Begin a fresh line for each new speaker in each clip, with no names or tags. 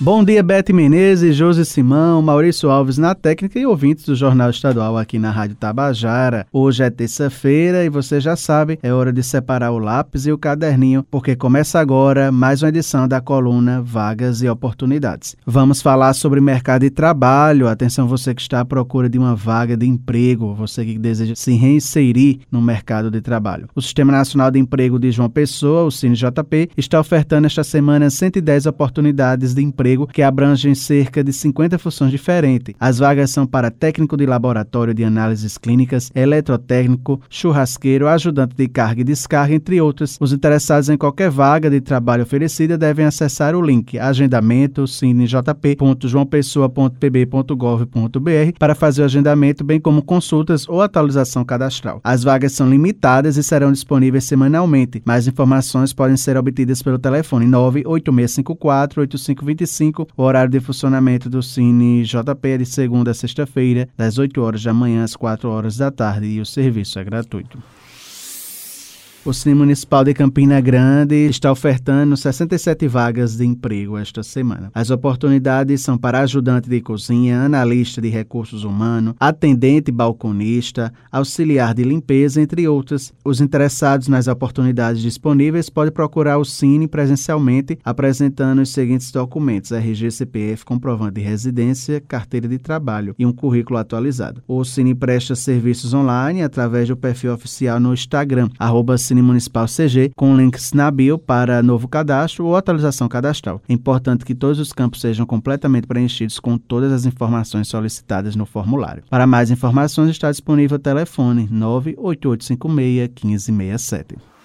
Bom dia, Bete Menezes, Josi Simão, Maurício Alves na técnica e ouvintes do Jornal Estadual aqui na Rádio Tabajara. Hoje é terça-feira e você já sabe, é hora de separar o lápis e o caderninho, porque começa agora mais uma edição da coluna Vagas e Oportunidades. Vamos falar sobre mercado de trabalho. Atenção você que está à procura de uma vaga de emprego, você que deseja se reinserir no mercado de trabalho. O Sistema Nacional de Emprego de João Pessoa, o CineJP, está ofertando esta semana 110 oportunidades de emprego emprego que abrangem cerca de 50 funções diferentes. As vagas são para técnico de laboratório de análises clínicas, eletrotécnico, churrasqueiro, ajudante de carga e descarga, entre outras. Os interessados em qualquer vaga de trabalho oferecida devem acessar o link agendamento cinejp.joaopessoa.pb.gov.br para fazer o agendamento, bem como consultas ou atualização cadastral. As vagas são limitadas e serão disponíveis semanalmente. Mais informações podem ser obtidas pelo telefone 98654 8525 o horário de funcionamento do Cine JP é de segunda a sexta-feira, das 8 horas da manhã às 4 horas da tarde e o serviço é gratuito. O Cine Municipal de Campina Grande está ofertando 67 vagas de emprego esta semana. As oportunidades são para ajudante de cozinha, analista de recursos humanos, atendente balconista, auxiliar de limpeza, entre outras. Os interessados nas oportunidades disponíveis podem procurar o Cine presencialmente, apresentando os seguintes documentos: RG CPF, comprovante de residência, carteira de trabalho e um currículo atualizado. O Cine presta serviços online através do perfil oficial no Instagram, arroba Cine Cine Municipal CG com links na bio para novo cadastro ou atualização cadastral. É importante que todos os campos sejam completamente preenchidos com todas as informações solicitadas no formulário. Para mais informações está disponível o telefone 98856 1567.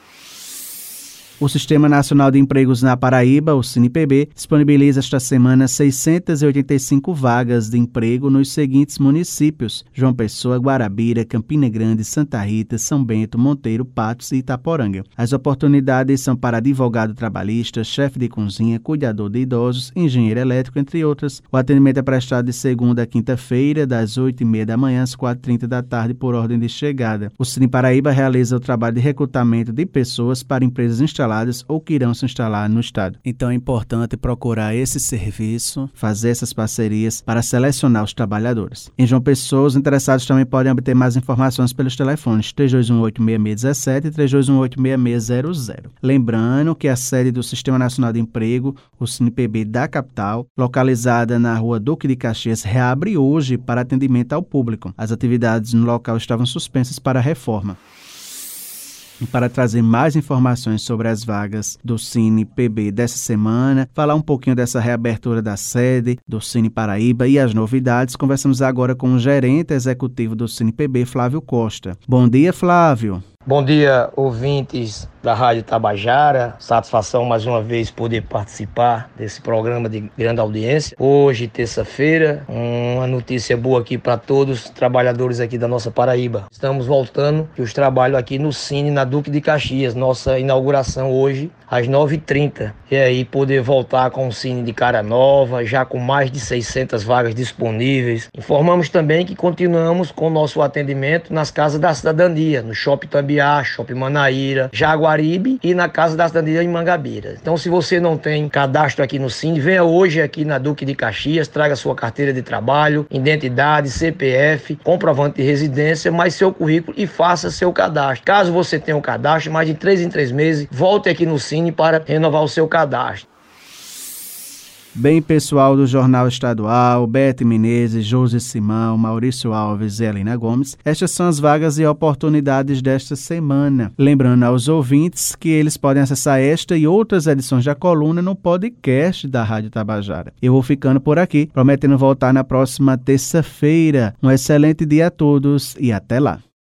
O Sistema Nacional de Empregos na Paraíba, o SINPB, disponibiliza esta semana 685 vagas de emprego nos seguintes municípios: João Pessoa, Guarabira, Campina Grande, Santa Rita, São Bento, Monteiro, Patos e Itaporanga. As oportunidades são para advogado trabalhista, chefe de cozinha, cuidador de idosos, engenheiro elétrico, entre outras. O atendimento é prestado de segunda a quinta-feira, das 8h30 da manhã às 4h30 da tarde, por ordem de chegada. O Cine Paraíba realiza o trabalho de recrutamento de pessoas para empresas instaladas instaladas ou que irão se instalar no estado. Então é importante procurar esse serviço, fazer essas parcerias para selecionar os trabalhadores. Em João Pessoa, os interessados também podem obter mais informações pelos telefones 3218-6617 e 3218-6600. Lembrando que a sede do Sistema Nacional de Emprego, o SINPB da capital, localizada na rua Duque de Caxias, reabre hoje para atendimento ao público. As atividades no local estavam suspensas para reforma. Para trazer mais informações sobre as vagas do Cine PB dessa semana, falar um pouquinho dessa reabertura da sede do Cine Paraíba e as novidades, conversamos agora com o gerente executivo do Cine PB, Flávio Costa. Bom dia, Flávio.
Bom dia, ouvintes da Rádio Tabajara. Satisfação mais uma vez poder participar desse programa de grande audiência. Hoje, terça-feira, uma notícia boa aqui para todos os trabalhadores aqui da nossa Paraíba. Estamos voltando os trabalhos aqui no Cine, na Duque de Caxias. Nossa inauguração hoje às 9h30. E aí poder voltar com o Cine de cara nova, já com mais de 600 vagas disponíveis. Informamos também que continuamos com nosso atendimento nas casas da cidadania, no Shopping Tambiá, Shopping Manaíra, Jaguaribe e na Casa da Cidadania em Mangabeira. Então se você não tem cadastro aqui no Cine, venha hoje aqui na Duque de Caxias, traga sua carteira de trabalho, identidade, CPF, comprovante de residência, mais seu currículo e faça seu cadastro. Caso você tenha o um cadastro, mais de 3 em 3 meses, volte aqui no Para renovar o seu cadastro.
Bem, pessoal do Jornal Estadual, Bete Menezes, José Simão, Maurício Alves e Helena Gomes, estas são as vagas e oportunidades desta semana. Lembrando aos ouvintes que eles podem acessar esta e outras edições da coluna no podcast da Rádio Tabajara. Eu vou ficando por aqui, prometendo voltar na próxima terça-feira. Um excelente dia a todos e até lá.